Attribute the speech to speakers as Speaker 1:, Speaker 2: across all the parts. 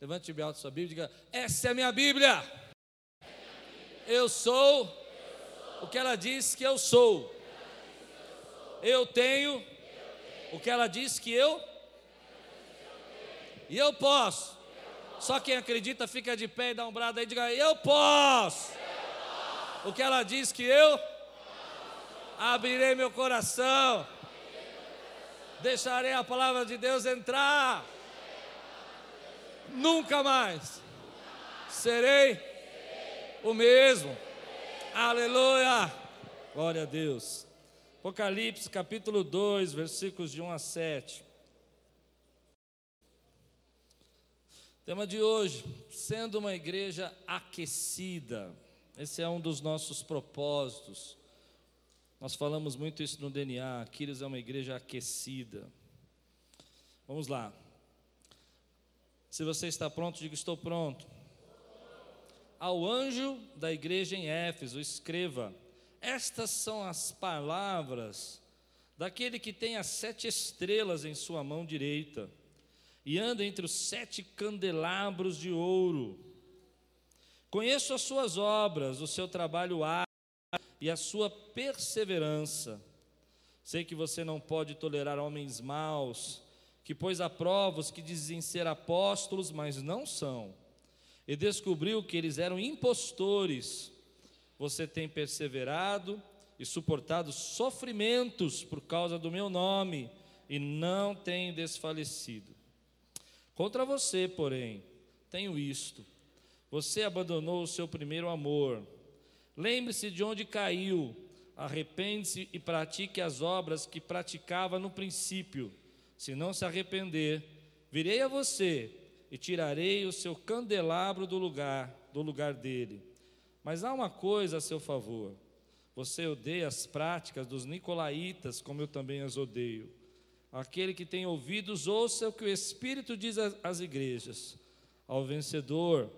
Speaker 1: Levante bem alto sua Bíblia e diga: Essa é a minha Bíblia. Eu sou o que ela diz que eu sou. Eu tenho o que ela diz que eu. E eu posso. Só quem acredita fica de pé e dá um brado aí e diga: Eu posso. O que ela diz que eu. Abrirei meu coração. Deixarei a palavra de Deus entrar. Nunca mais serei o mesmo. Aleluia. Glória a Deus. Apocalipse capítulo 2, versículos de 1 a 7. Tema de hoje: sendo uma igreja aquecida. Esse é um dos nossos propósitos. Nós falamos muito isso no DNA. Aquiles é uma igreja aquecida. Vamos lá. Se você está pronto, diga: Estou pronto. Ao anjo da igreja em Éfeso, escreva: Estas são as palavras daquele que tem as sete estrelas em sua mão direita e anda entre os sete candelabros de ouro. Conheço as suas obras, o seu trabalho árduo e a sua perseverança. Sei que você não pode tolerar homens maus, que pôs a prova os que dizem ser apóstolos, mas não são, e descobriu que eles eram impostores. Você tem perseverado e suportado sofrimentos por causa do meu nome, e não tem desfalecido. Contra você, porém, tenho isto você abandonou o seu primeiro amor. Lembre-se de onde caiu, arrepende-se e pratique as obras que praticava no princípio. Se não se arrepender, virei a você e tirarei o seu candelabro do lugar, do lugar dele. Mas há uma coisa a seu favor. Você odeia as práticas dos nicolaítas, como eu também as odeio. Aquele que tem ouvidos, ouça o que o Espírito diz às igrejas. Ao vencedor,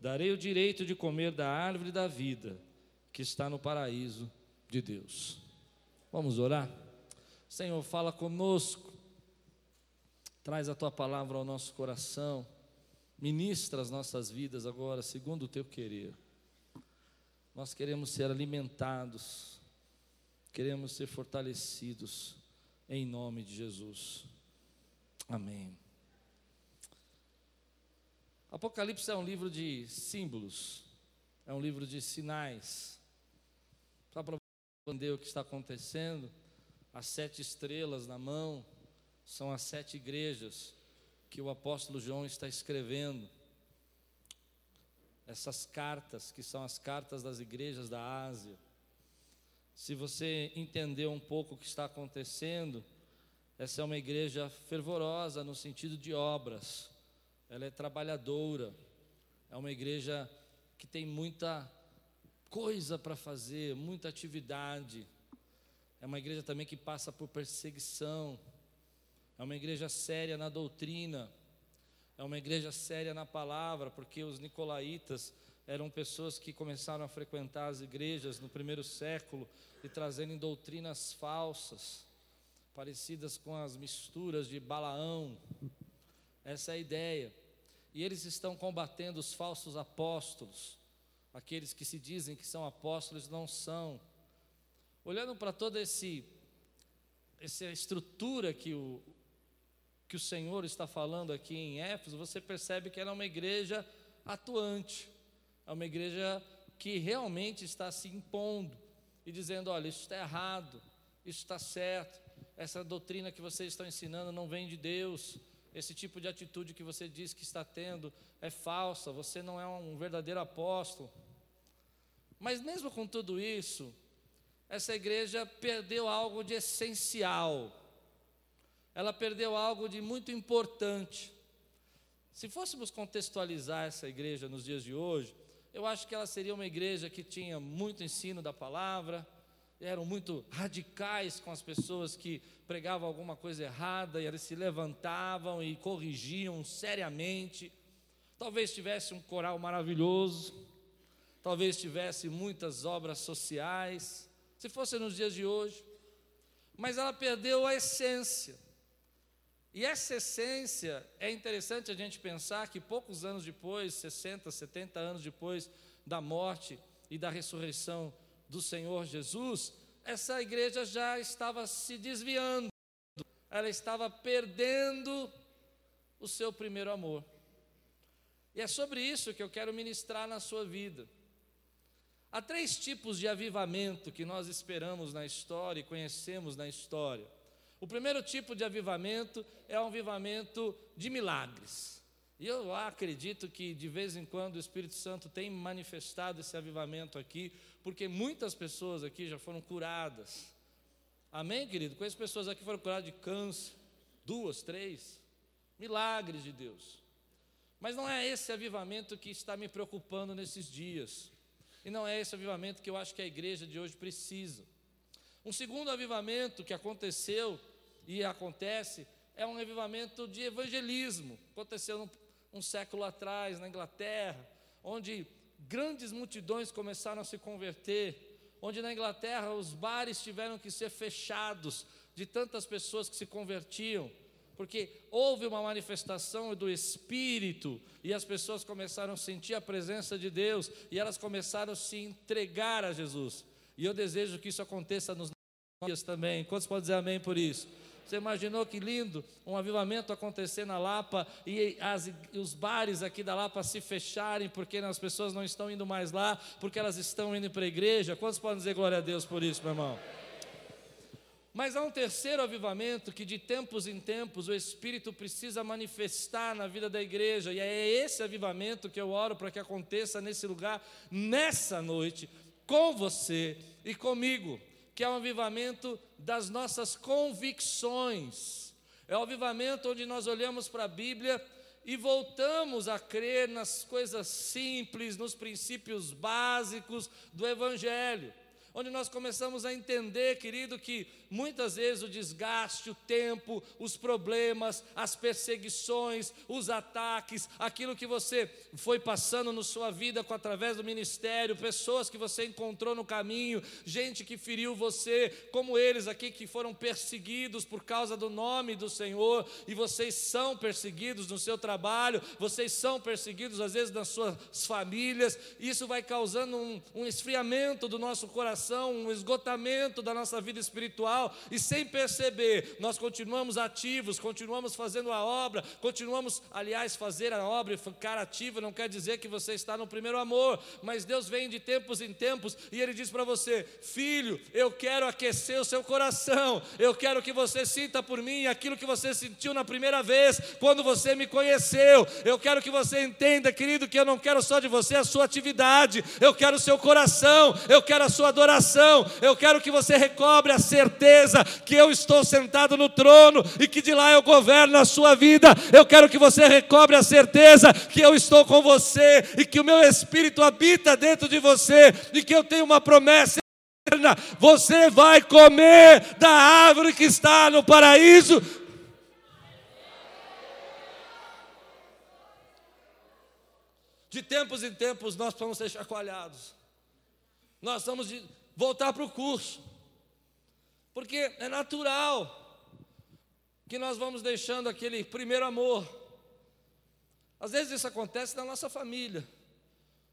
Speaker 1: darei o direito de comer da árvore da vida que está no paraíso de Deus. Vamos orar? Senhor, fala conosco, traz a tua palavra ao nosso coração, ministra as nossas vidas agora, segundo o teu querer. Nós queremos ser alimentados, queremos ser fortalecidos, em nome de Jesus. Amém. Apocalipse é um livro de símbolos, é um livro de sinais. Só para entender o que está acontecendo, as sete estrelas na mão são as sete igrejas que o apóstolo João está escrevendo. Essas cartas, que são as cartas das igrejas da Ásia. Se você entender um pouco o que está acontecendo, essa é uma igreja fervorosa no sentido de obras ela é trabalhadora, é uma igreja que tem muita coisa para fazer, muita atividade. É uma igreja também que passa por perseguição. É uma igreja séria na doutrina. É uma igreja séria na palavra, porque os nicolaítas eram pessoas que começaram a frequentar as igrejas no primeiro século e trazendo doutrinas falsas, parecidas com as misturas de Balaão. Essa é a ideia. E eles estão combatendo os falsos apóstolos, aqueles que se dizem que são apóstolos não são. Olhando para toda esse, essa estrutura que o, que o Senhor está falando aqui em Éfeso, você percebe que é uma igreja atuante, é uma igreja que realmente está se impondo e dizendo: olha, isso está errado, isso está certo, essa doutrina que vocês estão ensinando não vem de Deus, esse tipo de atitude que você diz que está tendo é falsa, você não é um verdadeiro apóstolo. Mas mesmo com tudo isso, essa igreja perdeu algo de essencial, ela perdeu algo de muito importante. Se fôssemos contextualizar essa igreja nos dias de hoje, eu acho que ela seria uma igreja que tinha muito ensino da palavra, eram muito radicais com as pessoas que pregavam alguma coisa errada e eles se levantavam e corrigiam seriamente. Talvez tivesse um coral maravilhoso, talvez tivesse muitas obras sociais, se fosse nos dias de hoje, mas ela perdeu a essência. E essa essência é interessante a gente pensar que poucos anos depois, 60, 70 anos depois da morte e da ressurreição do Senhor Jesus, essa igreja já estava se desviando, ela estava perdendo o seu primeiro amor. E é sobre isso que eu quero ministrar na sua vida. Há três tipos de avivamento que nós esperamos na história e conhecemos na história. O primeiro tipo de avivamento é um avivamento de milagres. E eu acredito que de vez em quando o Espírito Santo tem manifestado esse avivamento aqui, porque muitas pessoas aqui já foram curadas. Amém, querido? Quantas pessoas aqui foram curadas de câncer? Duas, três. Milagres de Deus. Mas não é esse avivamento que está me preocupando nesses dias. E não é esse avivamento que eu acho que a igreja de hoje precisa. Um segundo avivamento que aconteceu e acontece é um avivamento de evangelismo. Aconteceu um, um século atrás na Inglaterra, onde grandes multidões começaram a se converter, onde na Inglaterra os bares tiveram que ser fechados de tantas pessoas que se convertiam, porque houve uma manifestação do Espírito e as pessoas começaram a sentir a presença de Deus e elas começaram a se entregar a Jesus. E eu desejo que isso aconteça nos dias também. Quantos podem dizer amém por isso? Você imaginou que lindo um avivamento acontecer na Lapa e as, os bares aqui da Lapa se fecharem porque as pessoas não estão indo mais lá, porque elas estão indo para a igreja? Quantos podem dizer glória a Deus por isso, meu irmão? Mas há um terceiro avivamento que de tempos em tempos o Espírito precisa manifestar na vida da igreja, e é esse avivamento que eu oro para que aconteça nesse lugar, nessa noite, com você e comigo que é um avivamento das nossas convicções. É o um avivamento onde nós olhamos para a Bíblia e voltamos a crer nas coisas simples, nos princípios básicos do Evangelho onde nós começamos a entender, querido, que muitas vezes o desgaste, o tempo, os problemas, as perseguições, os ataques, aquilo que você foi passando na sua vida com através do ministério, pessoas que você encontrou no caminho, gente que feriu você, como eles aqui que foram perseguidos por causa do nome do Senhor, e vocês são perseguidos no seu trabalho, vocês são perseguidos às vezes nas suas famílias, isso vai causando um, um esfriamento do nosso coração um esgotamento da nossa vida espiritual, e sem perceber, nós continuamos ativos, continuamos fazendo a obra, continuamos, aliás, fazer a obra e ficar ativo não quer dizer que você está no primeiro amor, mas Deus vem de tempos em tempos e Ele diz para você: Filho, eu quero aquecer o seu coração, eu quero que você sinta por mim aquilo que você sentiu na primeira vez, quando você me conheceu, eu quero que você entenda, querido, que eu não quero só de você a sua atividade, eu quero o seu coração, eu quero a sua adoração oração, eu quero que você recobre a certeza que eu estou sentado no trono e que de lá eu governo a sua vida. Eu quero que você recobre a certeza que eu estou com você e que o meu espírito habita dentro de você e que eu tenho uma promessa eterna. Você vai comer da árvore que está no paraíso. De tempos em tempos nós vamos ser chacoalhados. Nós vamos voltar para o curso. Porque é natural que nós vamos deixando aquele primeiro amor. Às vezes isso acontece na nossa família.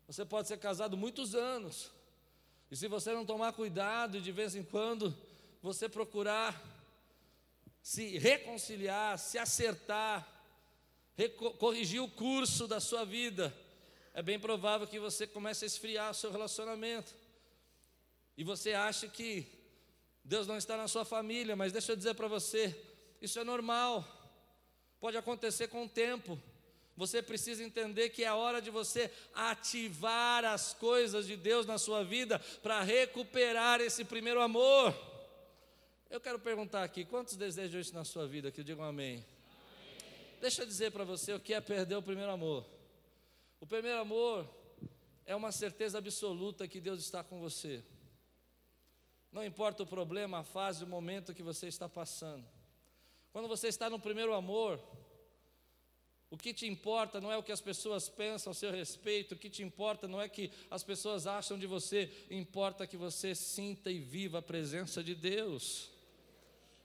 Speaker 1: Você pode ser casado muitos anos. E se você não tomar cuidado de vez em quando você procurar se reconciliar, se acertar, corrigir o curso da sua vida, é bem provável que você comece a esfriar o seu relacionamento e você acha que Deus não está na sua família, mas deixa eu dizer para você, isso é normal, pode acontecer com o tempo. Você precisa entender que é hora de você ativar as coisas de Deus na sua vida para recuperar esse primeiro amor. Eu quero perguntar aqui: quantos desejam isso na sua vida? Que digam amém. Deixa eu dizer para você o que é perder o primeiro amor. O primeiro amor é uma certeza absoluta que Deus está com você. Não importa o problema, a fase, o momento que você está passando. Quando você está no primeiro amor, o que te importa não é o que as pessoas pensam a seu respeito, o que te importa não é que as pessoas acham de você, importa que você sinta e viva a presença de Deus.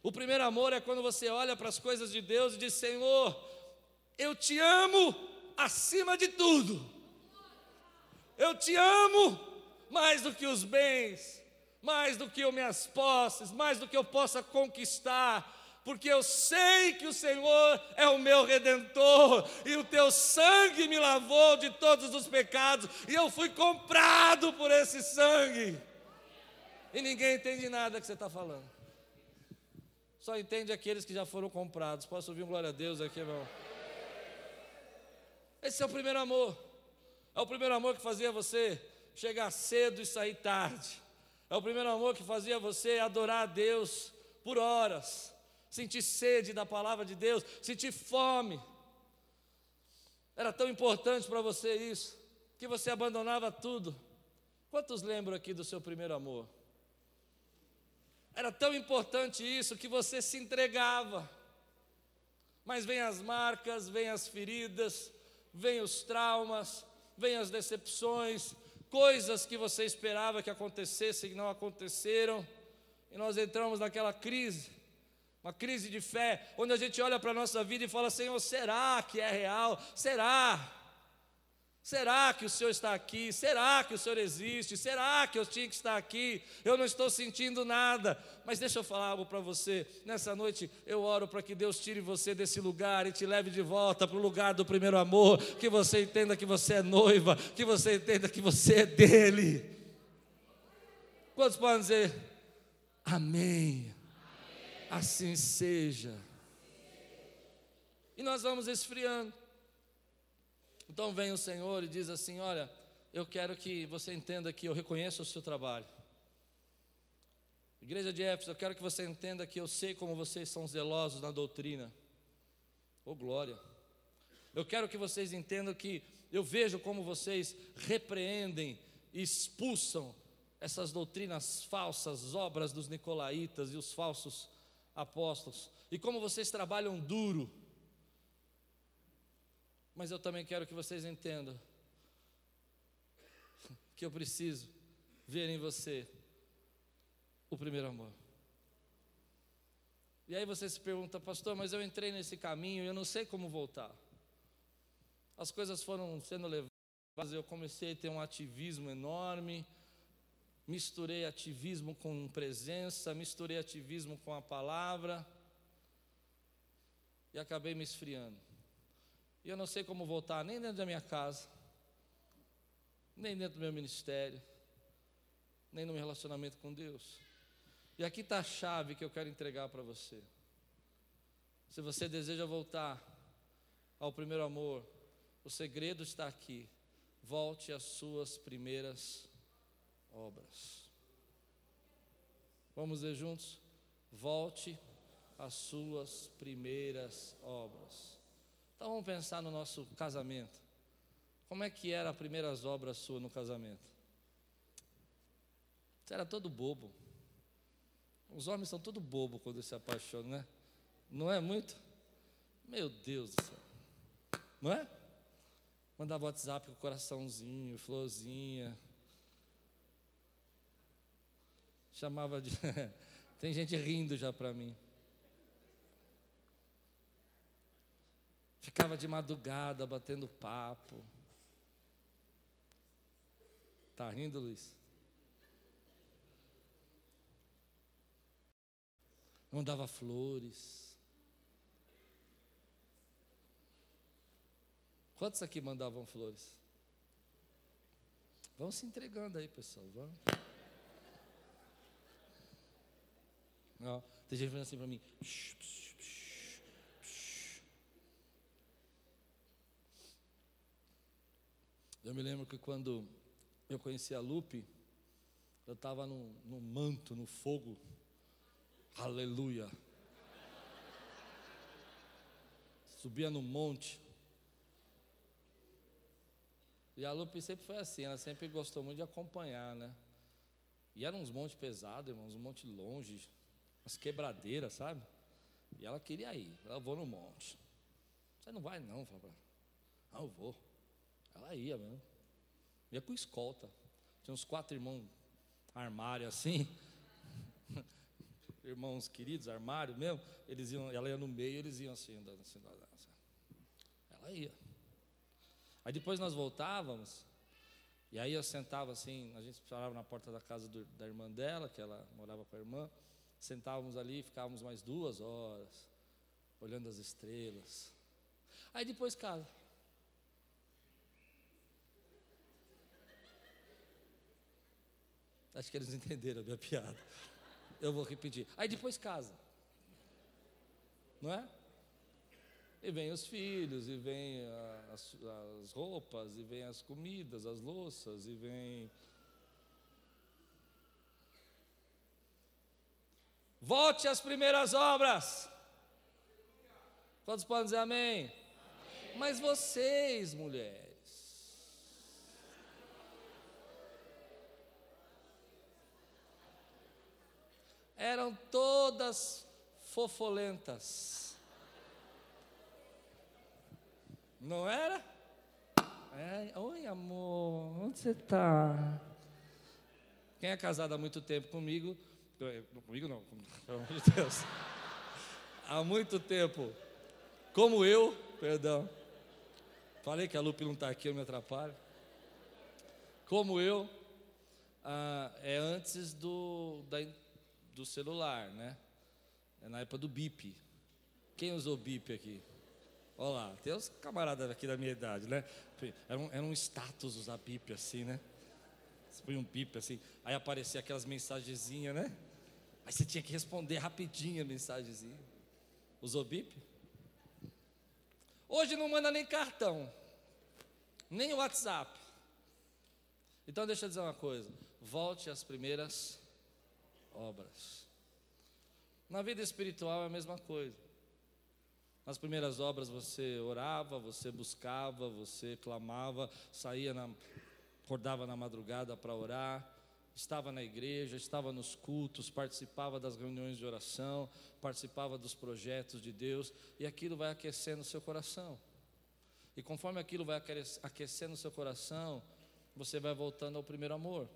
Speaker 1: O primeiro amor é quando você olha para as coisas de Deus e diz: Senhor, eu te amo acima de tudo. Eu te amo mais do que os bens, mais do que as minhas posses, mais do que eu possa conquistar porque eu sei que o Senhor é o meu redentor, e o teu sangue me lavou de todos os pecados, e eu fui comprado por esse sangue. E ninguém entende nada que você está falando. Só entende aqueles que já foram comprados. Posso ouvir um glória a Deus aqui, irmão? Esse é o primeiro amor. É o primeiro amor que fazia você chegar cedo e sair tarde. É o primeiro amor que fazia você adorar a Deus por horas sentir sede da palavra de Deus, sentir fome. Era tão importante para você isso, que você abandonava tudo. Quantos lembram aqui do seu primeiro amor? Era tão importante isso que você se entregava. Mas vem as marcas, vem as feridas, vem os traumas, vem as decepções, coisas que você esperava que acontecessem e não aconteceram, e nós entramos naquela crise uma crise de fé, onde a gente olha para a nossa vida e fala: Senhor, será que é real? Será? Será que o Senhor está aqui? Será que o Senhor existe? Será que eu tinha que estar aqui? Eu não estou sentindo nada. Mas deixa eu falar algo para você. Nessa noite eu oro para que Deus tire você desse lugar e te leve de volta para o lugar do primeiro amor. Que você entenda que você é noiva. Que você entenda que você é dele. Quantos podem dizer amém? assim seja. E nós vamos esfriando. Então vem o Senhor e diz assim: Olha, eu quero que você entenda que eu reconheço o seu trabalho. Igreja de Éfeso, eu quero que você entenda que eu sei como vocês são zelosos na doutrina. Oh glória. Eu quero que vocês entendam que eu vejo como vocês repreendem e expulsam essas doutrinas falsas, obras dos nicolaítas e os falsos apóstolos, e como vocês trabalham duro. Mas eu também quero que vocês entendam que eu preciso ver em você o primeiro amor. E aí você se pergunta, pastor, mas eu entrei nesse caminho e eu não sei como voltar. As coisas foram sendo levadas, eu comecei a ter um ativismo enorme, misturei ativismo com presença, misturei ativismo com a palavra e acabei me esfriando. E eu não sei como voltar nem dentro da minha casa, nem dentro do meu ministério, nem no meu relacionamento com Deus. E aqui está a chave que eu quero entregar para você. Se você deseja voltar ao primeiro amor, o segredo está aqui. Volte às suas primeiras obras. Vamos ver juntos? Volte às suas primeiras obras. Então vamos pensar no nosso casamento. Como é que era as primeiras obras sua no casamento? Você era todo bobo. Os homens são todo bobo quando se apaixonam, né? Não é muito? Meu Deus do céu. Não é? Mandava WhatsApp com coraçãozinho, florzinha. Chamava de. Tem gente rindo já para mim. Ficava de madrugada batendo papo. Tá rindo, Luiz? Mandava flores. Quantos aqui mandavam flores? Vão se entregando aí, pessoal. Vamos. Ó, tem gente falando assim para mim. Eu me lembro que quando eu conheci a Lupe, eu estava no, no manto, no fogo. Aleluia. Subia no monte. E a Lupe sempre foi assim, ela sempre gostou muito de acompanhar, né? E eram uns montes pesados, irmãos, um monte longe umas quebradeiras, sabe? E ela queria ir. Ela vou no monte. Você não vai não, falava. Ah, eu vou. Ela ia mesmo. Ia com escolta. Tinha uns quatro irmãos armário assim. irmãos queridos, armário mesmo, eles iam, ela ia no meio, eles iam assim, andando assim, assim. Ela ia. Aí depois nós voltávamos, e aí eu sentava assim, a gente parava na porta da casa do, da irmã dela, que ela morava com a irmã, sentávamos ali e ficávamos mais duas horas, olhando as estrelas. Aí depois casa. Acho que eles entenderam a minha piada. Eu vou repetir. Aí depois casa. Não é? E vem os filhos, e vem as, as roupas, e vem as comidas, as louças, e vem. Volte às primeiras obras. Todos podem dizer amém? amém. Mas vocês, mulheres, eram todas fofolentas. Não era? É, Oi, amor, onde você está? Quem é casado há muito tempo comigo, comigo não, pelo amor de Deus, há muito tempo, como eu, perdão, falei que a Lupe não está aqui, eu me atrapalho, como eu, ah, é antes do, da, do celular, né? É na época do bip. Quem usou bip aqui? Olha lá, tem uns camaradas aqui da minha idade, né? Era um, era um status usar bip assim, né? Você põe um bip assim, aí aparecia aquelas mensagenzinhas, né? Aí você tinha que responder rapidinho a mensagenzinha. Usou bip? Hoje não manda nem cartão, nem WhatsApp. Então deixa eu dizer uma coisa: volte às primeiras obras. Na vida espiritual é a mesma coisa. Nas primeiras obras você orava, você buscava, você clamava, saía na, acordava na madrugada para orar, estava na igreja, estava nos cultos, participava das reuniões de oração, participava dos projetos de Deus, e aquilo vai aquecendo o seu coração. E conforme aquilo vai aquecendo o seu coração, você vai voltando ao primeiro amor.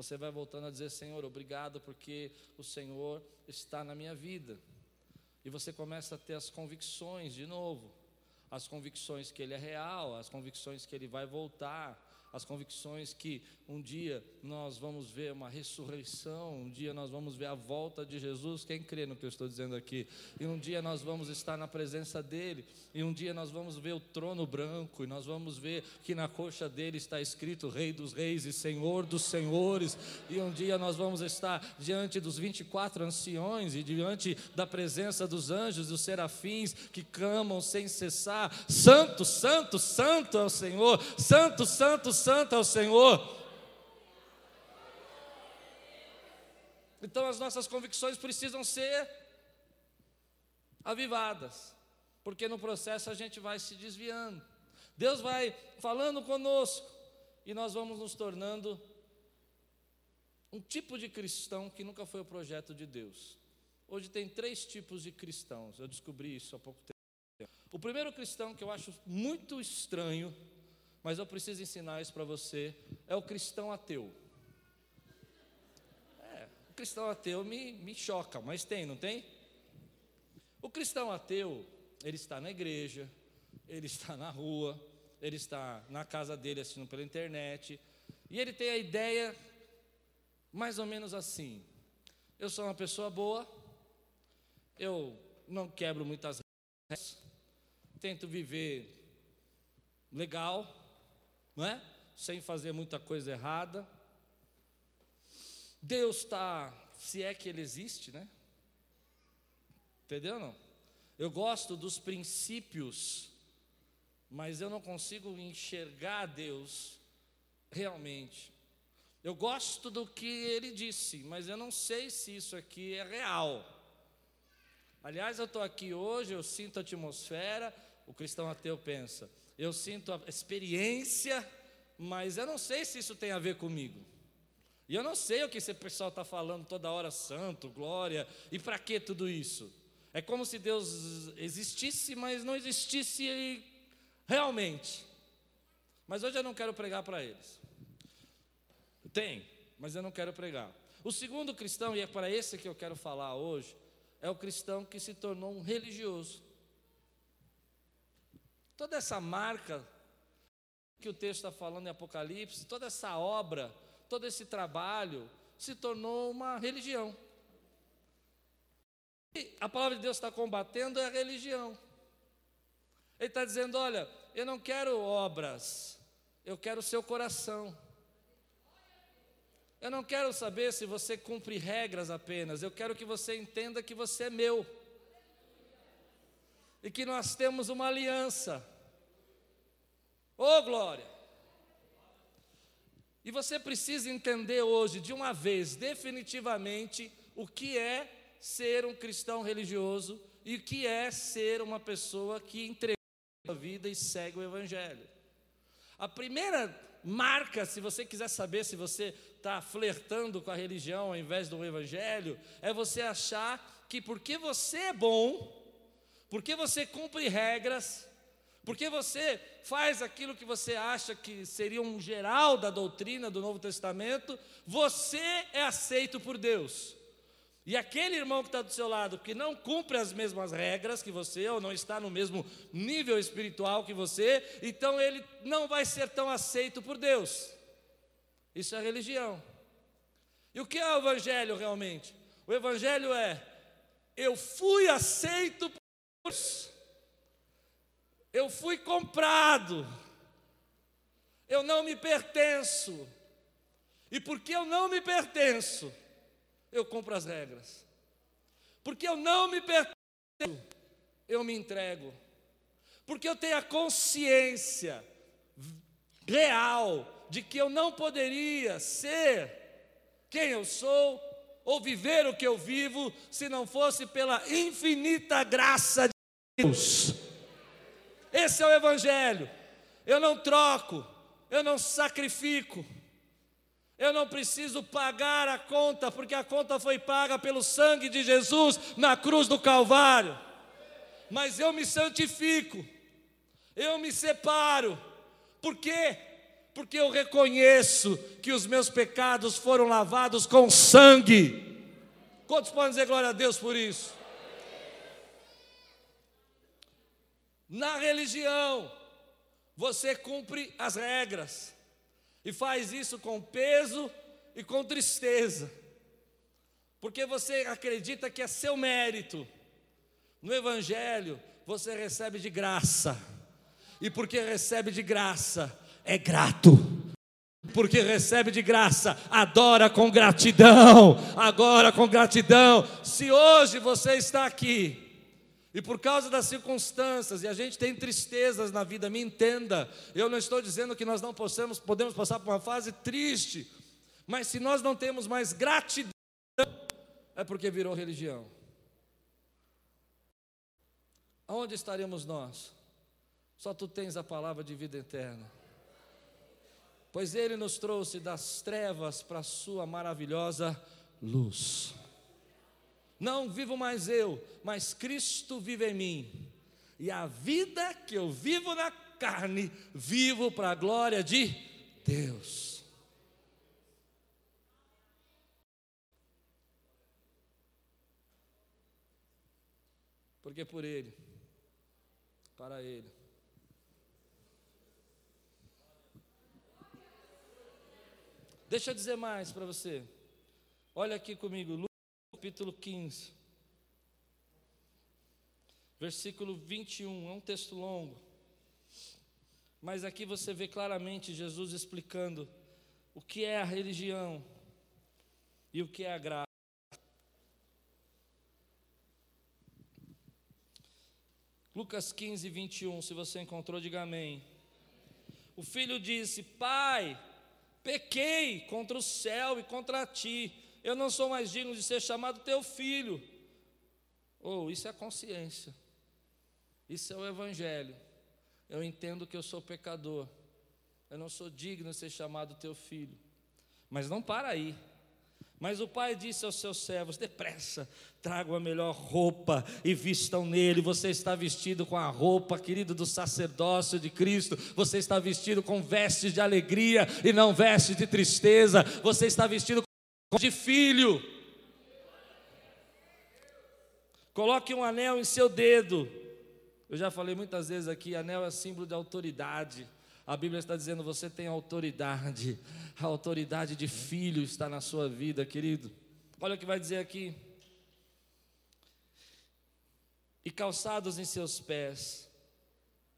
Speaker 1: Você vai voltando a dizer: Senhor, obrigado porque o Senhor está na minha vida. E você começa a ter as convicções de novo, as convicções que Ele é real, as convicções que Ele vai voltar, as convicções que um dia nós vamos ver uma ressurreição, um dia nós vamos ver a volta de Jesus. Quem crê no que eu estou dizendo aqui? E um dia nós vamos estar na presença dele, e um dia nós vamos ver o trono branco, e nós vamos ver que na coxa dele está escrito Rei dos Reis e Senhor dos Senhores, e um dia nós vamos estar diante dos 24 anciões e diante da presença dos anjos e dos serafins que clamam sem cessar: Santo, Santo, Santo é o Senhor, Santo, Santo, Santo é o Senhor. Então as nossas convicções precisam ser avivadas, porque no processo a gente vai se desviando. Deus vai falando conosco e nós vamos nos tornando um tipo de cristão que nunca foi o projeto de Deus. Hoje tem três tipos de cristãos, eu descobri isso há pouco tempo. O primeiro cristão que eu acho muito estranho, mas eu preciso ensinar isso para você, é o cristão ateu. Cristão ateu me, me choca, mas tem, não tem? O cristão ateu, ele está na igreja, ele está na rua, ele está na casa dele assistindo pela internet, e ele tem a ideia mais ou menos assim: eu sou uma pessoa boa, eu não quebro muitas regras, tento viver legal, não é? Sem fazer muita coisa errada. Deus está, se é que Ele existe, né? Entendeu não? Eu gosto dos princípios, mas eu não consigo enxergar Deus realmente. Eu gosto do que ele disse, mas eu não sei se isso aqui é real. Aliás, eu estou aqui hoje, eu sinto a atmosfera, o cristão ateu pensa, eu sinto a experiência, mas eu não sei se isso tem a ver comigo. E eu não sei o que esse pessoal está falando toda hora, santo, glória, e para que tudo isso? É como se Deus existisse, mas não existisse realmente. Mas hoje eu não quero pregar para eles. Tem, mas eu não quero pregar. O segundo cristão, e é para esse que eu quero falar hoje, é o cristão que se tornou um religioso. Toda essa marca que o texto está falando em Apocalipse, toda essa obra, todo esse trabalho, se tornou uma religião. E a palavra de Deus está combatendo é a religião. Ele está dizendo: olha, eu não quero obras, eu quero o seu coração. Eu não quero saber se você cumpre regras apenas, eu quero que você entenda que você é meu. E que nós temos uma aliança. Oh, glória! E você precisa entender hoje, de uma vez, definitivamente, o que é ser um cristão religioso e o que é ser uma pessoa que entregou a vida e segue o Evangelho. A primeira marca, se você quiser saber se você está flertando com a religião ao invés do Evangelho, é você achar que porque você é bom, porque você cumpre regras, porque você faz aquilo que você acha que seria um geral da doutrina do Novo Testamento, você é aceito por Deus. E aquele irmão que está do seu lado, que não cumpre as mesmas regras que você, ou não está no mesmo nível espiritual que você, então ele não vai ser tão aceito por Deus. Isso é religião. E o que é o Evangelho realmente? O Evangelho é: eu fui aceito eu fui comprado, eu não me pertenço, e porque eu não me pertenço, eu cumpro as regras. Porque eu não me pertenço, eu me entrego. Porque eu tenho a consciência real de que eu não poderia ser quem eu sou ou viver o que eu vivo se não fosse pela infinita graça de Deus. Esse é o Evangelho. Eu não troco, eu não sacrifico. Eu não preciso pagar a conta, porque a conta foi paga pelo sangue de Jesus na cruz do Calvário. Mas eu me santifico, eu me separo. Por quê? Porque eu reconheço que os meus pecados foram lavados com sangue. Quantos podem dizer glória a Deus por isso? Na religião, você cumpre as regras. E faz isso com peso e com tristeza, porque você acredita que é seu mérito. No Evangelho, você recebe de graça, e porque recebe de graça, é grato. Porque recebe de graça, adora com gratidão, agora com gratidão. Se hoje você está aqui, e por causa das circunstâncias, e a gente tem tristezas na vida, me entenda, eu não estou dizendo que nós não possamos, podemos passar por uma fase triste, mas se nós não temos mais gratidão, é porque virou religião. Aonde estaremos nós? Só tu tens a palavra de vida eterna. Pois ele nos trouxe das trevas para a sua maravilhosa luz. Não vivo mais eu, mas Cristo vive em mim. E a vida que eu vivo na carne, vivo para a glória de Deus. Porque por Ele, para Ele. Deixa eu dizer mais para você. Olha aqui comigo, capítulo 15, versículo 21, é um texto longo, mas aqui você vê claramente Jesus explicando o que é a religião e o que é a graça. Lucas 15, 21, se você encontrou, diga amém. O filho disse: Pai, pequei contra o céu e contra ti eu não sou mais digno de ser chamado teu filho. Ou oh, isso é consciência. Isso é o evangelho. Eu entendo que eu sou pecador. Eu não sou digno de ser chamado teu filho. Mas não para aí. Mas o pai disse aos seus servos: depressa, tragam a melhor roupa e vistam nele. Você está vestido com a roupa, querido, do sacerdócio de Cristo. Você está vestido com vestes de alegria e não vestes de tristeza. Você está vestido de filho. Coloque um anel em seu dedo. Eu já falei muitas vezes aqui: anel é símbolo de autoridade. A Bíblia está dizendo: você tem autoridade. A autoridade de filho está na sua vida, querido. Olha o que vai dizer aqui. E calçados em seus pés.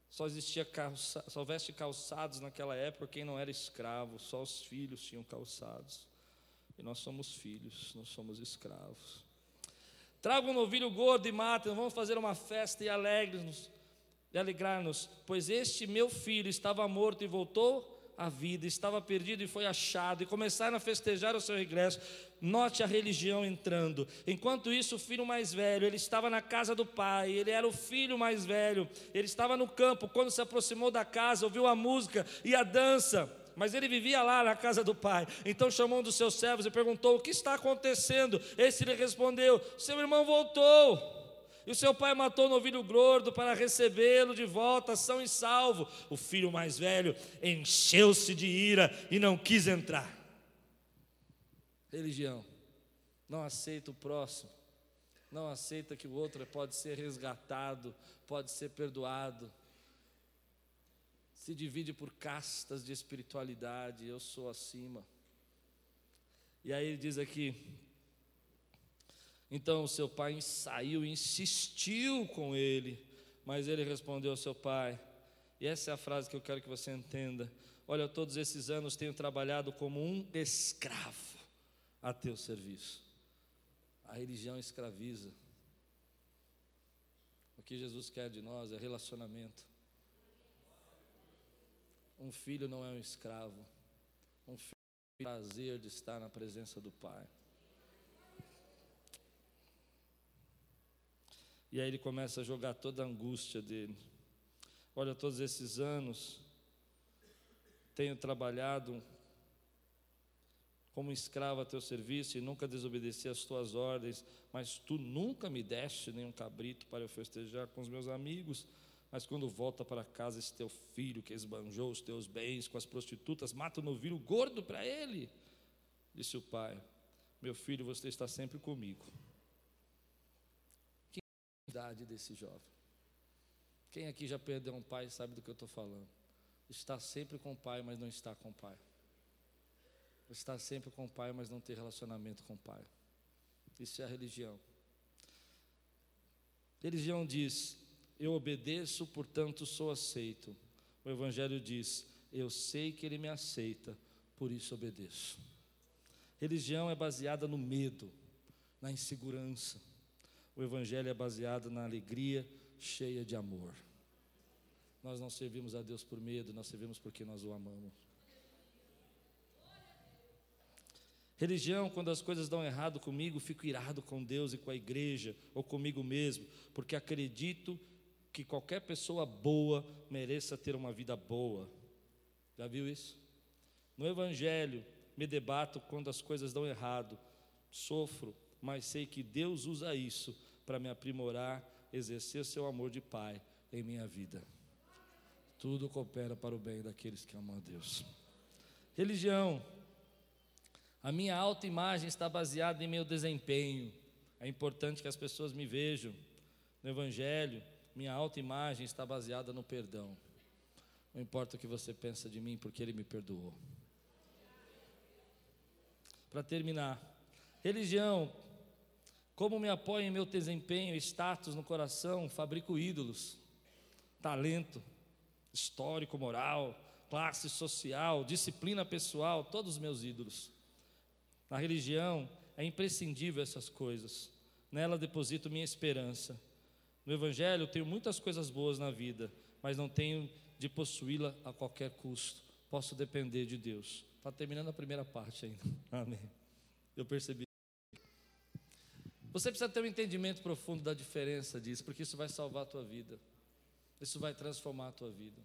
Speaker 1: Só existia calça, só veste calçados naquela época quem não era escravo, só os filhos tinham calçados. E nós somos filhos, nós somos escravos. Traga um novilho gordo e matem, vamos fazer uma festa e alegre-nos, e alegrar-nos, pois este meu filho estava morto e voltou à vida, estava perdido e foi achado, e começaram a festejar o seu regresso. Note a religião entrando. Enquanto isso, o filho mais velho, ele estava na casa do pai, ele era o filho mais velho, ele estava no campo. Quando se aproximou da casa, ouviu a música e a dança mas ele vivia lá na casa do pai. Então chamou um dos seus servos e perguntou: O que está acontecendo? Esse lhe respondeu: Seu irmão voltou. E o seu pai matou o novilho gordo para recebê-lo de volta, são e salvo. O filho mais velho encheu-se de ira e não quis entrar. Religião. Não aceita o próximo. Não aceita que o outro pode ser resgatado, pode ser perdoado se divide por castas de espiritualidade, eu sou acima. E aí ele diz aqui: então o seu pai saiu e insistiu com ele, mas ele respondeu ao seu pai, e essa é a frase que eu quero que você entenda: Olha, todos esses anos tenho trabalhado como um escravo a teu serviço. A religião escraviza. O que Jesus quer de nós é relacionamento. Um filho não é um escravo. Um filho tem prazer de estar na presença do Pai. E aí ele começa a jogar toda a angústia dele. Olha, todos esses anos tenho trabalhado como escravo a teu serviço e nunca desobedeci às tuas ordens, mas tu nunca me deste nenhum cabrito para eu festejar com os meus amigos. Mas quando volta para casa esse teu filho que esbanjou os teus bens com as prostitutas, mata o novilho gordo para ele. Disse o pai: Meu filho, você está sempre comigo. Idade desse jovem? Quem aqui já perdeu um pai sabe do que eu estou falando? Está sempre com o pai, mas não está com o pai. Está sempre com o pai, mas não ter relacionamento com o pai. Isso é a religião. Religião diz: eu obedeço, portanto sou aceito. O Evangelho diz: eu sei que ele me aceita, por isso obedeço. Religião é baseada no medo, na insegurança. O Evangelho é baseado na alegria cheia de amor. Nós não servimos a Deus por medo, nós servimos porque nós o amamos. Religião, quando as coisas dão errado comigo, fico irado com Deus e com a igreja, ou comigo mesmo, porque acredito que qualquer pessoa boa mereça ter uma vida boa. Já viu isso? No Evangelho, me debato quando as coisas dão errado, sofro, mas sei que Deus usa isso para me aprimorar, exercer seu amor de Pai em minha vida. Tudo coopera para o bem daqueles que amam a Deus. Religião. A minha autoimagem está baseada em meu desempenho. É importante que as pessoas me vejam. No Evangelho, minha autoimagem está baseada no perdão. Não importa o que você pensa de mim, porque Ele me perdoou. Para terminar, religião, como me apoio em meu desempenho, status no coração, fabrico ídolos, talento, histórico, moral, classe social, disciplina pessoal, todos os meus ídolos. Na religião é imprescindível essas coisas. Nela deposito minha esperança no Evangelho tenho muitas coisas boas na vida, mas não tenho de possuí-la a qualquer custo. Posso depender de Deus. Está terminando a primeira parte ainda. Amém. Eu percebi. Você precisa ter um entendimento profundo da diferença disso, porque isso vai salvar a tua vida. Isso vai transformar a tua vida.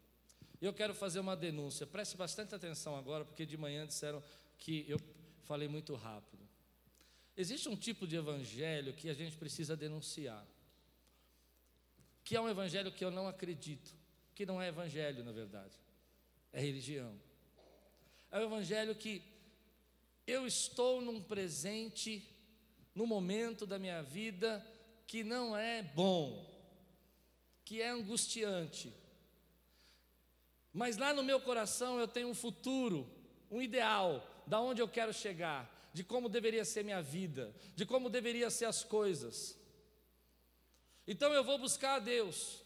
Speaker 1: E eu quero fazer uma denúncia. Preste bastante atenção agora, porque de manhã disseram que eu falei muito rápido. Existe um tipo de evangelho que a gente precisa denunciar que é um evangelho que eu não acredito, que não é evangelho, na verdade, é religião. É um evangelho que eu estou num presente, no momento da minha vida que não é bom, que é angustiante. Mas lá no meu coração eu tenho um futuro, um ideal, da onde eu quero chegar, de como deveria ser minha vida, de como deveria ser as coisas. Então eu vou buscar a Deus.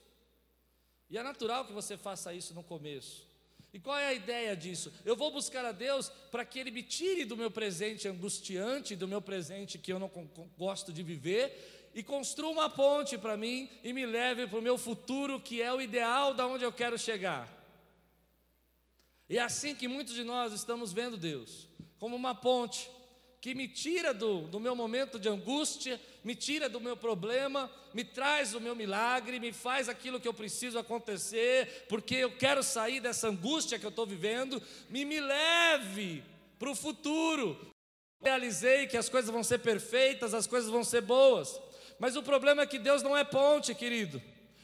Speaker 1: E é natural que você faça isso no começo. E qual é a ideia disso? Eu vou buscar a Deus para que Ele me tire do meu presente angustiante, do meu presente que eu não gosto de viver, e construa uma ponte para mim e me leve para o meu futuro, que é o ideal da onde eu quero chegar. E é assim que muitos de nós estamos vendo Deus, como uma ponte que me tira do, do meu momento de angústia, me tira do meu problema, me traz o meu milagre, me faz aquilo que eu preciso acontecer, porque eu quero sair dessa angústia que eu estou vivendo, me, me leve para o futuro. Realizei que as coisas vão ser perfeitas, as coisas vão ser boas, mas o problema é que Deus não é ponte, querido.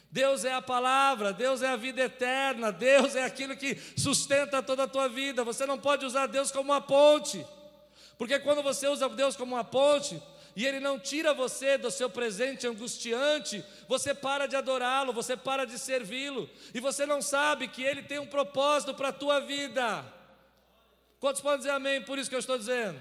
Speaker 1: Deus é a palavra, Deus é a vida eterna, Deus é aquilo que sustenta toda a tua vida. Você não pode usar Deus como uma ponte. Porque quando você usa Deus como uma ponte, e Ele não tira você do seu presente angustiante, você para de adorá-lo, você para de servi-lo, e você não sabe que Ele tem um propósito para a tua vida. Quantos podem dizer amém por isso que eu estou dizendo?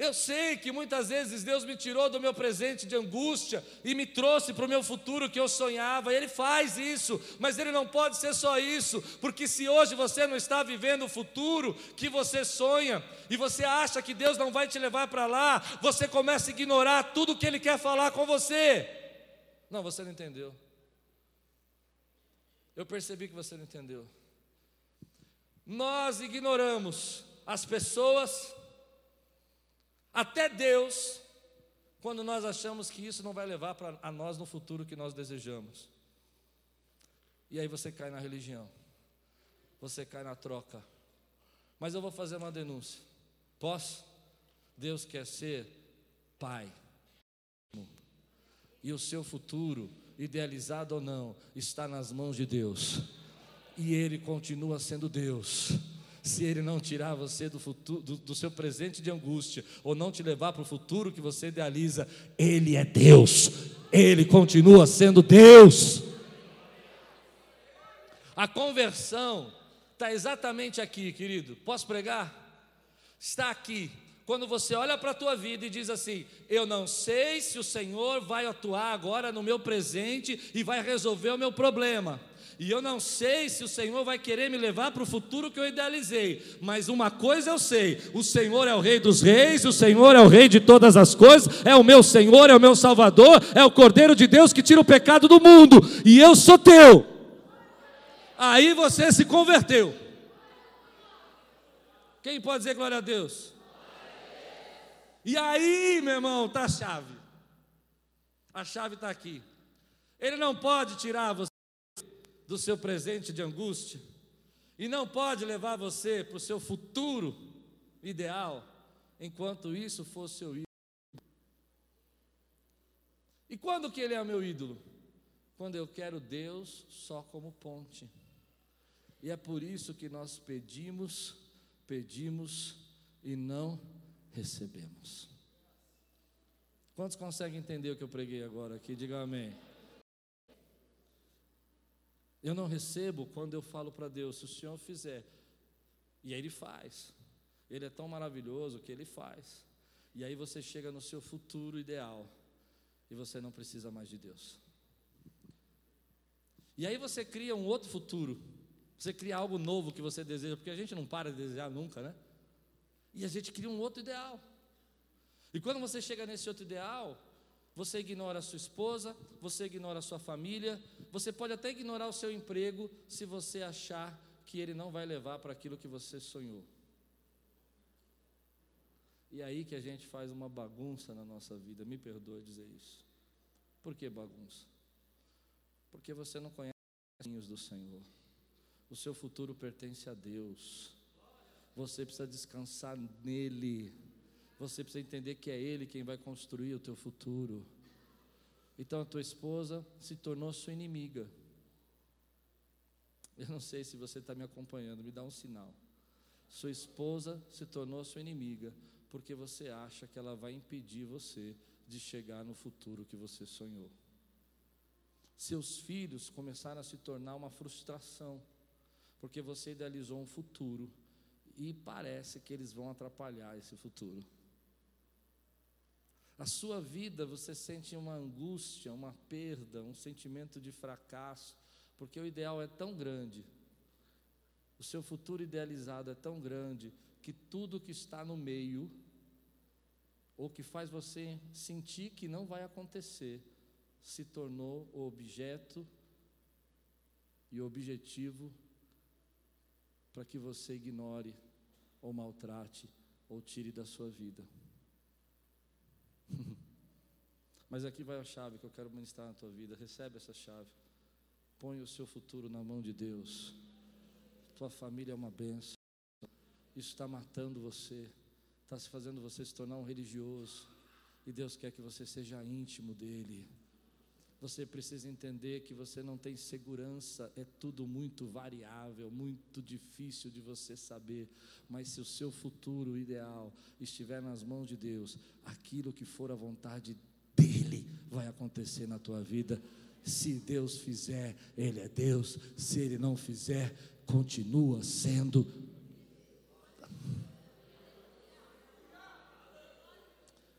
Speaker 1: Eu sei que muitas vezes Deus me tirou do meu presente de angústia e me trouxe para o meu futuro que eu sonhava. Ele faz isso, mas Ele não pode ser só isso, porque se hoje você não está vivendo o futuro que você sonha e você acha que Deus não vai te levar para lá, você começa a ignorar tudo que Ele quer falar com você. Não, você não entendeu. Eu percebi que você não entendeu. Nós ignoramos as pessoas até Deus, quando nós achamos que isso não vai levar para a nós no futuro que nós desejamos. E aí você cai na religião, você cai na troca. Mas eu vou fazer uma denúncia. Posso? Deus quer ser pai. E o seu futuro, idealizado ou não, está nas mãos de Deus. E Ele continua sendo Deus se Ele não tirar você do, futuro, do, do seu presente de angústia, ou não te levar para o futuro que você idealiza, Ele é Deus, Ele continua sendo Deus. A conversão está exatamente aqui, querido. Posso pregar? Está aqui. Quando você olha para a tua vida e diz assim: Eu não sei se o Senhor vai atuar agora no meu presente e vai resolver o meu problema. E eu não sei se o Senhor vai querer me levar para o futuro que eu idealizei, mas uma coisa eu sei: o Senhor é o Rei dos Reis, o Senhor é o Rei de todas as coisas, é o meu Senhor, é o meu Salvador, é o Cordeiro de Deus que tira o pecado do mundo, e eu sou teu. Aí você se converteu. Quem pode dizer glória a Deus? E aí, meu irmão, está a chave. A chave está aqui. Ele não pode tirar você do seu presente de angústia e não pode levar você para o seu futuro ideal enquanto isso for seu ídolo. E quando que ele é o meu ídolo? Quando eu quero Deus só como ponte. E é por isso que nós pedimos, pedimos e não recebemos. Quantos conseguem entender o que eu preguei agora aqui? Diga amém. Eu não recebo quando eu falo para Deus, se o Senhor fizer. E aí Ele faz. Ele é tão maravilhoso que Ele faz. E aí você chega no seu futuro ideal. E você não precisa mais de Deus. E aí você cria um outro futuro. Você cria algo novo que você deseja, porque a gente não para de desejar nunca, né? E a gente cria um outro ideal. E quando você chega nesse outro ideal, você ignora a sua esposa, você ignora a sua família, você pode até ignorar o seu emprego se você achar que ele não vai levar para aquilo que você sonhou. E é aí que a gente faz uma bagunça na nossa vida, me perdoe dizer isso. Por que bagunça? Porque você não conhece os caminhos do Senhor. O seu futuro pertence a Deus. Você precisa descansar nele você precisa entender que é Ele quem vai construir o teu futuro. Então a tua esposa se tornou sua inimiga. Eu não sei se você está me acompanhando, me dá um sinal. Sua esposa se tornou sua inimiga, porque você acha que ela vai impedir você de chegar no futuro que você sonhou. Seus filhos começaram a se tornar uma frustração, porque você idealizou um futuro e parece que eles vão atrapalhar esse futuro. A sua vida você sente uma angústia, uma perda, um sentimento de fracasso, porque o ideal é tão grande, o seu futuro idealizado é tão grande, que tudo que está no meio, ou que faz você sentir que não vai acontecer, se tornou o objeto e o objetivo para que você ignore ou maltrate ou tire da sua vida. Mas aqui vai a chave que eu quero ministrar na tua vida. Recebe essa chave. Põe o seu futuro na mão de Deus. Tua família é uma benção. Isso está matando você. Está se fazendo você se tornar um religioso. E Deus quer que você seja íntimo dEle. Você precisa entender que você não tem segurança, é tudo muito variável, muito difícil de você saber. Mas se o seu futuro ideal estiver nas mãos de Deus, aquilo que for a vontade dEle vai acontecer na tua vida. Se Deus fizer, Ele é Deus. Se Ele não fizer, continua sendo.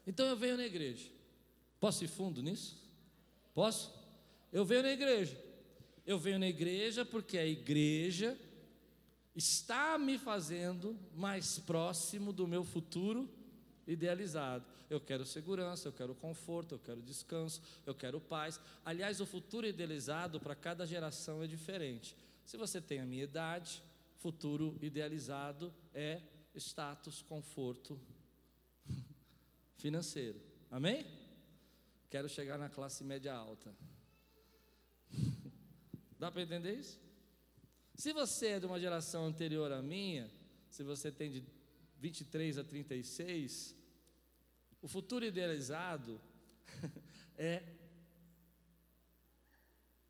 Speaker 1: Então eu venho na igreja. Posso ir fundo nisso? Posso? Eu venho na igreja. Eu venho na igreja porque a igreja está me fazendo mais próximo do meu futuro idealizado. Eu quero segurança, eu quero conforto, eu quero descanso, eu quero paz. Aliás, o futuro idealizado para cada geração é diferente. Se você tem a minha idade, futuro idealizado é status, conforto financeiro. Amém? Quero chegar na classe média alta. Dá para entender isso? Se você é de uma geração anterior à minha, se você tem de 23 a 36, o futuro idealizado é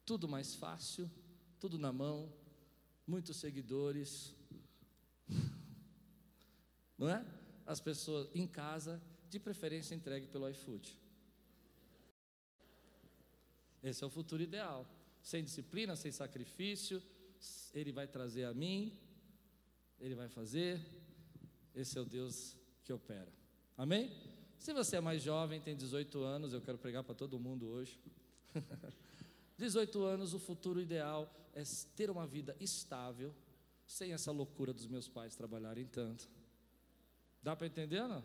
Speaker 1: tudo mais fácil, tudo na mão, muitos seguidores, não é? As pessoas em casa, de preferência entregue pelo iFood. Esse é o futuro ideal. Sem disciplina, sem sacrifício, Ele vai trazer a mim, Ele vai fazer. Esse é o Deus que opera. Amém? Se você é mais jovem, tem 18 anos, eu quero pregar para todo mundo hoje. 18 anos, o futuro ideal é ter uma vida estável, sem essa loucura dos meus pais trabalharem tanto. Dá para entender, não?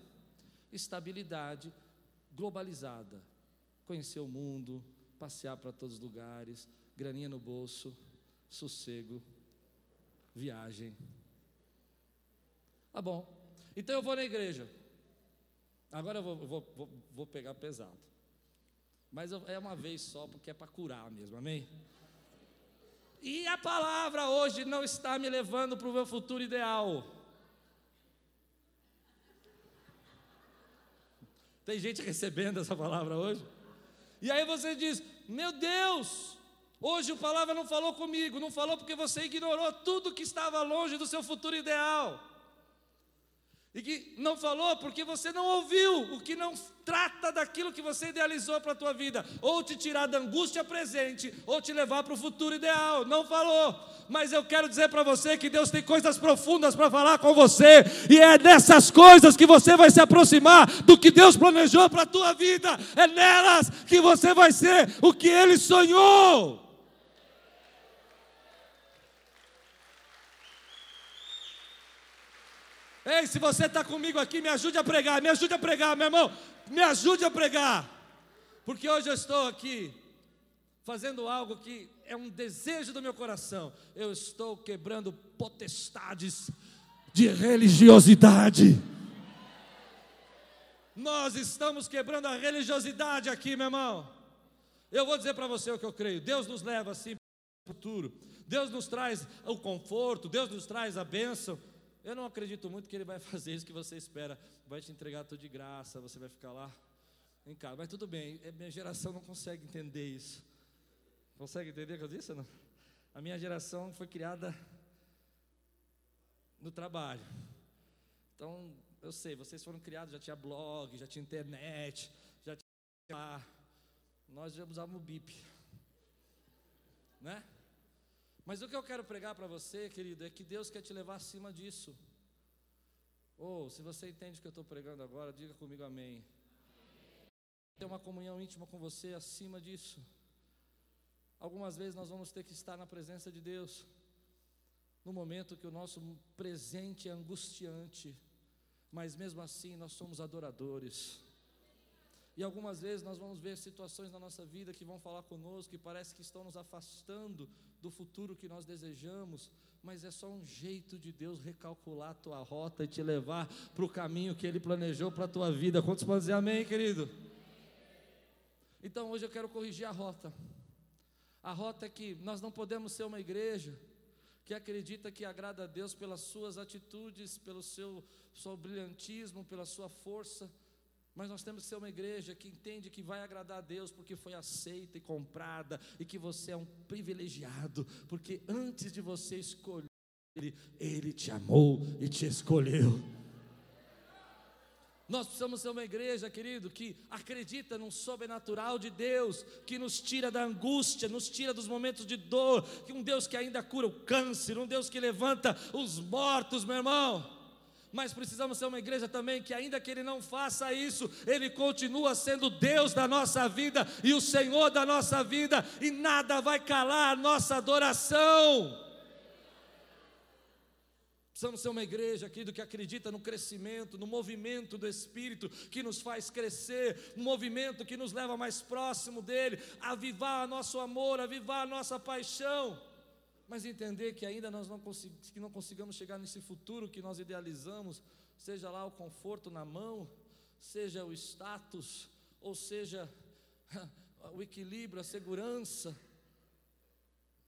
Speaker 1: Estabilidade globalizada. Conhecer o mundo, passear para todos os lugares, graninha no bolso, sossego, viagem. Tá bom. Então eu vou na igreja. Agora eu vou, vou, vou, vou pegar pesado. Mas é uma vez só, porque é para curar mesmo, amém? E a palavra hoje não está me levando para o meu futuro ideal. Tem gente recebendo essa palavra hoje? E aí você diz: Meu Deus, hoje a palavra não falou comigo, não falou porque você ignorou tudo que estava longe do seu futuro ideal. E que não falou porque você não ouviu o que não trata daquilo que você idealizou para a tua vida, ou te tirar da angústia presente, ou te levar para o futuro ideal. Não falou. Mas eu quero dizer para você que Deus tem coisas profundas para falar com você, e é nessas coisas que você vai se aproximar do que Deus planejou para a tua vida. É nelas que você vai ser o que ele sonhou. Ei, se você está comigo aqui, me ajude a pregar, me ajude a pregar, meu irmão, me ajude a pregar. Porque hoje eu estou aqui fazendo algo que é um desejo do meu coração. Eu estou quebrando potestades de religiosidade. Nós estamos quebrando a religiosidade aqui, meu irmão. Eu vou dizer para você o que eu creio. Deus nos leva assim para o futuro. Deus nos traz o conforto, Deus nos traz a bênção. Eu não acredito muito que ele vai fazer isso que você espera. Vai te entregar tudo de graça, você vai ficar lá em casa. Mas tudo bem, é, minha geração não consegue entender isso. Consegue entender o que eu disse? Não? A minha geração foi criada no trabalho. Então, eu sei, vocês foram criados, já tinha blog, já tinha internet, já tinha. Nós já usávamos bip. Né? Mas o que eu quero pregar para você, querido, é que Deus quer te levar acima disso. Ou, oh, se você entende o que eu estou pregando agora, diga comigo amém. Ter uma comunhão íntima com você acima disso. Algumas vezes nós vamos ter que estar na presença de Deus, no momento que o nosso presente é angustiante, mas mesmo assim nós somos adoradores. E algumas vezes nós vamos ver situações na nossa vida que vão falar conosco, que parece que estão nos afastando do futuro que nós desejamos, mas é só um jeito de Deus recalcular a tua rota e te levar para o caminho que Ele planejou para a tua vida. Quantos podem dizer amém, querido? Então hoje eu quero corrigir a rota. A rota é que nós não podemos ser uma igreja que acredita que agrada a Deus pelas suas atitudes, pelo seu, seu brilhantismo, pela sua força, mas nós temos que ser uma igreja que entende que vai agradar a Deus porque foi aceita e comprada e que você é um privilegiado, porque antes de você escolher Ele, Ele te amou e te escolheu. Nós precisamos ser uma igreja, querido, que acredita num sobrenatural de Deus, que nos tira da angústia, nos tira dos momentos de dor, que um Deus que ainda cura o câncer, um Deus que levanta os mortos, meu irmão. Mas precisamos ser uma igreja também que, ainda que Ele não faça isso, Ele continua sendo Deus da nossa vida e o Senhor da nossa vida, e nada vai calar a nossa adoração. Precisamos ser uma igreja, querido, que acredita no crescimento, no movimento do Espírito que nos faz crescer, um movimento que nos leva mais próximo dele, avivar nosso amor, avivar nossa paixão. Mas entender que ainda nós não, que não consigamos chegar nesse futuro que nós idealizamos, seja lá o conforto na mão, seja o status, ou seja o equilíbrio, a segurança,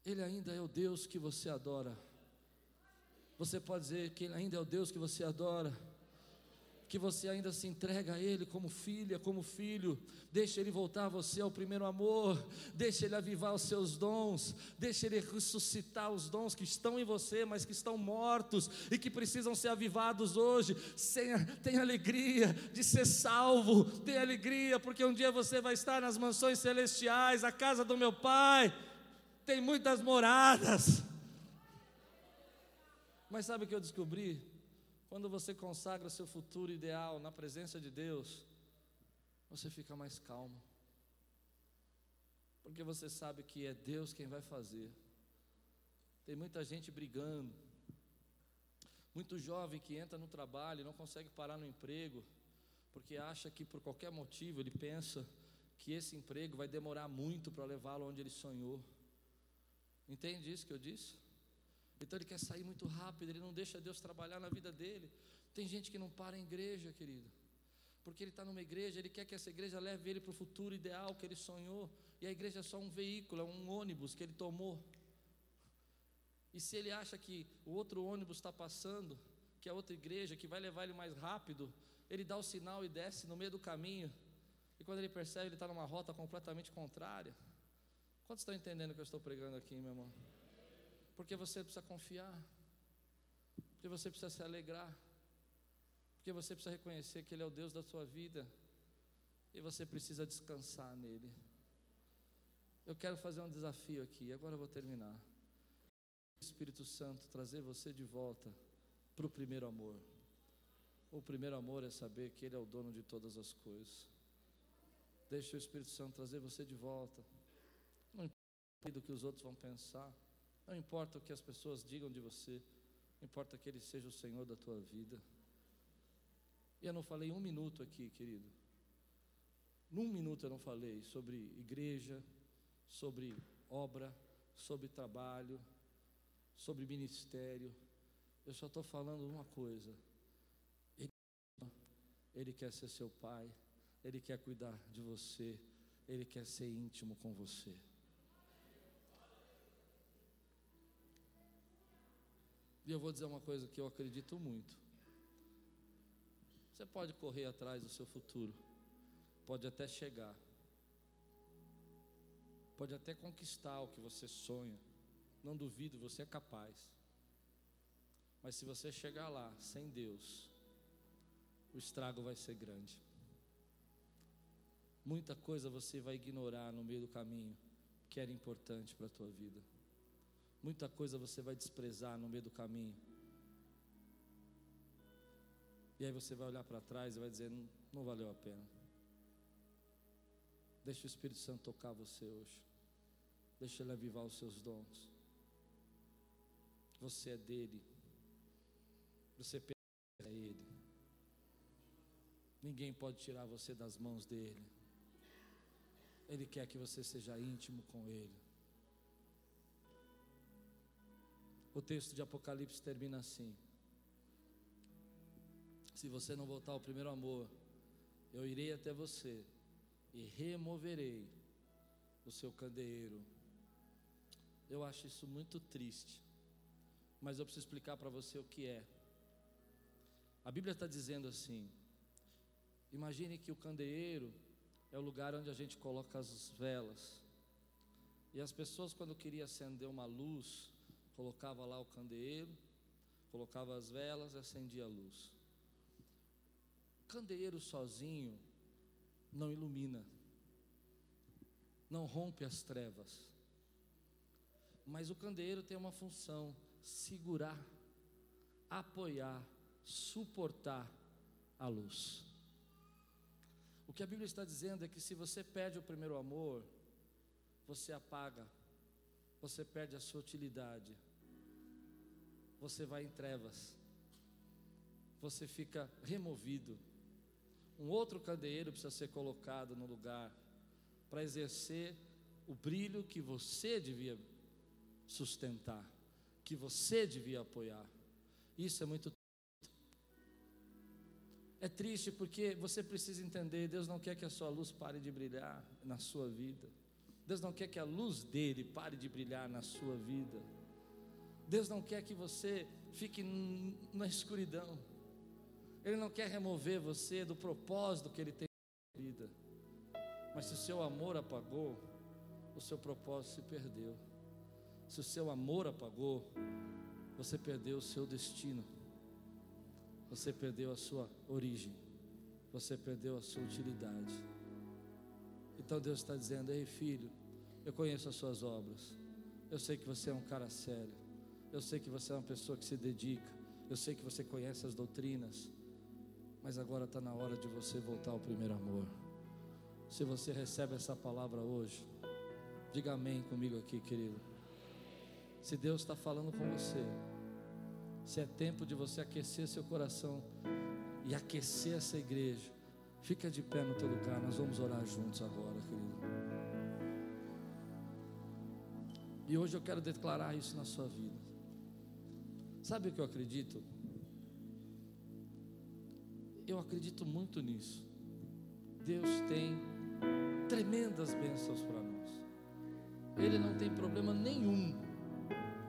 Speaker 1: Ele ainda é o Deus que você adora. Você pode dizer que Ele ainda é o Deus que você adora, que você ainda se entrega a Ele como filha, como filho. Deixa Ele voltar a você ao primeiro amor, deixa Ele avivar os seus dons, deixa Ele ressuscitar os dons que estão em você, mas que estão mortos e que precisam ser avivados hoje. Tenha alegria de ser salvo, tenha alegria, porque um dia você vai estar nas mansões celestiais, a casa do meu Pai. Tem muitas moradas. Mas sabe o que eu descobri? Quando você consagra seu futuro ideal na presença de Deus, você fica mais calmo. Porque você sabe que é Deus quem vai fazer. Tem muita gente brigando. Muito jovem que entra no trabalho e não consegue parar no emprego, porque acha que por qualquer motivo ele pensa que esse emprego vai demorar muito para levá-lo onde ele sonhou. Entende isso que eu disse? Então ele quer sair muito rápido, ele não deixa Deus trabalhar na vida dele. Tem gente que não para em igreja, querido, porque ele está numa igreja, ele quer que essa igreja leve ele para o futuro ideal que ele sonhou, e a igreja é só um veículo, é um ônibus que ele tomou. E se ele acha que o outro ônibus está passando, que é outra igreja, que vai levar ele mais rápido, ele dá o sinal e desce no meio do caminho, e quando ele percebe, ele está numa rota completamente contrária. Quantos estão entendendo o que eu estou pregando aqui, meu irmão? Porque você precisa confiar. Porque você precisa se alegrar. Porque você precisa reconhecer que Ele é o Deus da sua vida. E você precisa descansar nele. Eu quero fazer um desafio aqui, agora eu vou terminar. Espírito Santo trazer você de volta para o primeiro amor. O primeiro amor é saber que Ele é o dono de todas as coisas. Deixe o Espírito Santo trazer você de volta. Não importa do que os outros vão pensar. Não importa o que as pessoas digam de você, importa que Ele seja o Senhor da tua vida. E eu não falei um minuto aqui, querido. Num minuto eu não falei sobre igreja, sobre obra, sobre trabalho, sobre ministério. Eu só estou falando uma coisa. Ele, ele quer ser seu pai, Ele quer cuidar de você, Ele quer ser íntimo com você. E eu vou dizer uma coisa que eu acredito muito. Você pode correr atrás do seu futuro, pode até chegar, pode até conquistar o que você sonha. Não duvido, você é capaz. Mas se você chegar lá sem Deus, o estrago vai ser grande. Muita coisa você vai ignorar no meio do caminho que era importante para a tua vida. Muita coisa você vai desprezar no meio do caminho. E aí você vai olhar para trás e vai dizer: não, não valeu a pena. Deixa o Espírito Santo tocar você hoje. Deixa ele avivar os seus dons. Você é dele. Você pertence a ele. Ninguém pode tirar você das mãos dele. Ele quer que você seja íntimo com ele. O texto de Apocalipse termina assim: Se você não voltar ao primeiro amor, eu irei até você e removerei o seu candeeiro. Eu acho isso muito triste, mas eu preciso explicar para você o que é. A Bíblia está dizendo assim: imagine que o candeeiro é o lugar onde a gente coloca as velas. E as pessoas, quando queriam acender uma luz, colocava lá o candeeiro, colocava as velas e acendia a luz. Candeeiro sozinho não ilumina, não rompe as trevas. Mas o candeeiro tem uma função: segurar, apoiar, suportar a luz. O que a Bíblia está dizendo é que se você perde o primeiro amor, você apaga, você perde a sua utilidade, você vai em trevas, você fica removido. Um outro candeeiro precisa ser colocado no lugar para exercer o brilho que você devia sustentar, que você devia apoiar. Isso é muito é triste porque você precisa entender, Deus não quer que a sua luz pare de brilhar na sua vida. Deus não quer que a luz dele pare de brilhar na sua vida. Deus não quer que você fique na escuridão. Ele não quer remover você do propósito que ele tem na vida. Mas se o seu amor apagou, o seu propósito se perdeu. Se o seu amor apagou, você perdeu o seu destino você perdeu a sua origem, você perdeu a sua utilidade. Então Deus está dizendo: Ei filho, eu conheço as suas obras, eu sei que você é um cara sério, eu sei que você é uma pessoa que se dedica, eu sei que você conhece as doutrinas, mas agora está na hora de você voltar ao primeiro amor. Se você recebe essa palavra hoje, diga amém comigo aqui, querido. Se Deus está falando com você, se é tempo de você aquecer seu coração e aquecer essa igreja, fica de pé no teu lugar. Nós vamos orar juntos agora, querido. E hoje eu quero declarar isso na sua vida. Sabe o que eu acredito? Eu acredito muito nisso. Deus tem tremendas bênçãos para nós. Ele não tem problema nenhum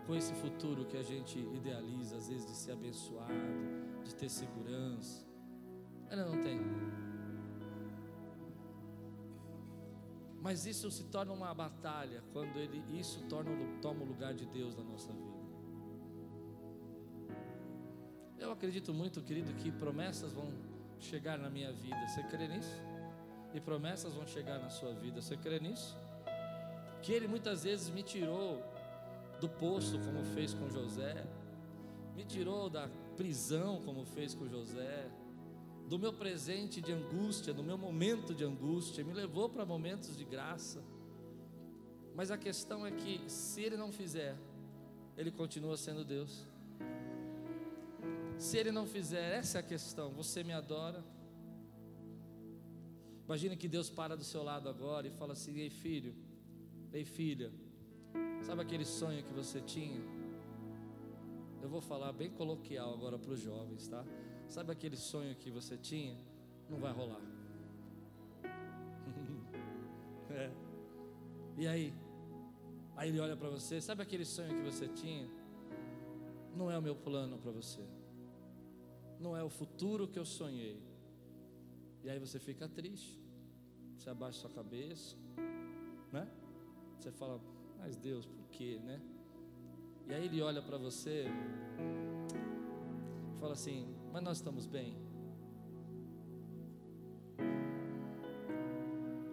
Speaker 1: com esse futuro que a gente idealiza, às vezes, de ser abençoado, de ter segurança. Ela não tem. Mas isso se torna uma batalha quando ele, isso torna, toma o lugar de Deus na nossa vida. Acredito muito, querido, que promessas vão chegar na minha vida. Você crê nisso? E promessas vão chegar na sua vida. Você crê nisso? Que Ele muitas vezes me tirou do poço, como fez com José, me tirou da prisão, como fez com José, do meu presente de angústia, do meu momento de angústia, me levou para momentos de graça. Mas a questão é que, se Ele não fizer, Ele continua sendo Deus. Se Ele não fizer, essa é a questão. Você me adora. Imagine que Deus para do seu lado agora e fala assim: Ei filho, ei filha, Sabe aquele sonho que você tinha? Eu vou falar bem coloquial agora para os jovens, tá? Sabe aquele sonho que você tinha? Não vai rolar. é. E aí? Aí ele olha para você, sabe aquele sonho que você tinha? Não é o meu plano para você. Não é o futuro que eu sonhei. E aí você fica triste. Você abaixa sua cabeça, né? Você fala, mas Deus, por quê, né? E aí ele olha para você Fala assim, mas nós estamos bem.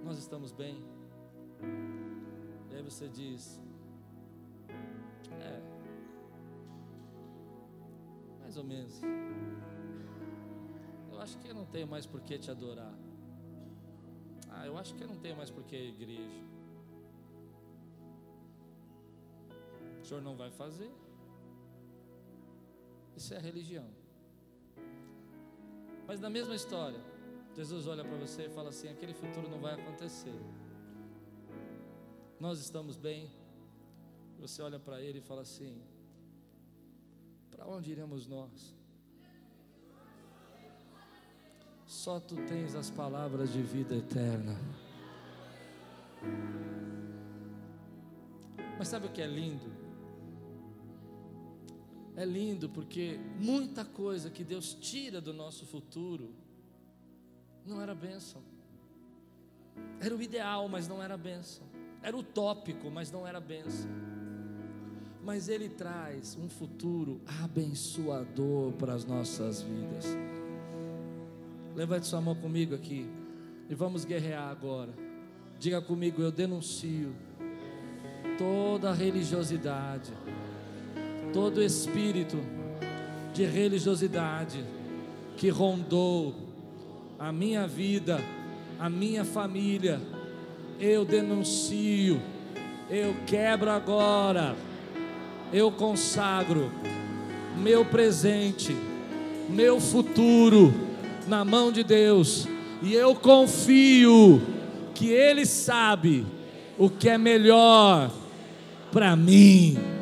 Speaker 1: Nós estamos bem. E aí você diz, é, mais ou menos. Acho que eu não tenho mais por que te adorar. Ah, eu acho que eu não tenho mais por que igreja. O senhor não vai fazer. Isso é religião. Mas na mesma história, Jesus olha para você e fala assim: aquele futuro não vai acontecer. Nós estamos bem. Você olha para ele e fala assim: para onde iremos nós? Só tu tens as palavras de vida eterna. Mas sabe o que é lindo? É lindo porque muita coisa que Deus tira do nosso futuro não era bênção. Era o ideal, mas não era bênção. Era utópico, mas não era bênção. Mas Ele traz um futuro abençoador para as nossas vidas. Levante sua mão comigo aqui e vamos guerrear agora. Diga comigo, eu denuncio toda religiosidade, todo espírito de religiosidade que rondou a minha vida, a minha família. Eu denuncio, eu quebro agora, eu consagro meu presente, meu futuro na mão de Deus, e eu confio que Ele sabe o que é melhor para mim.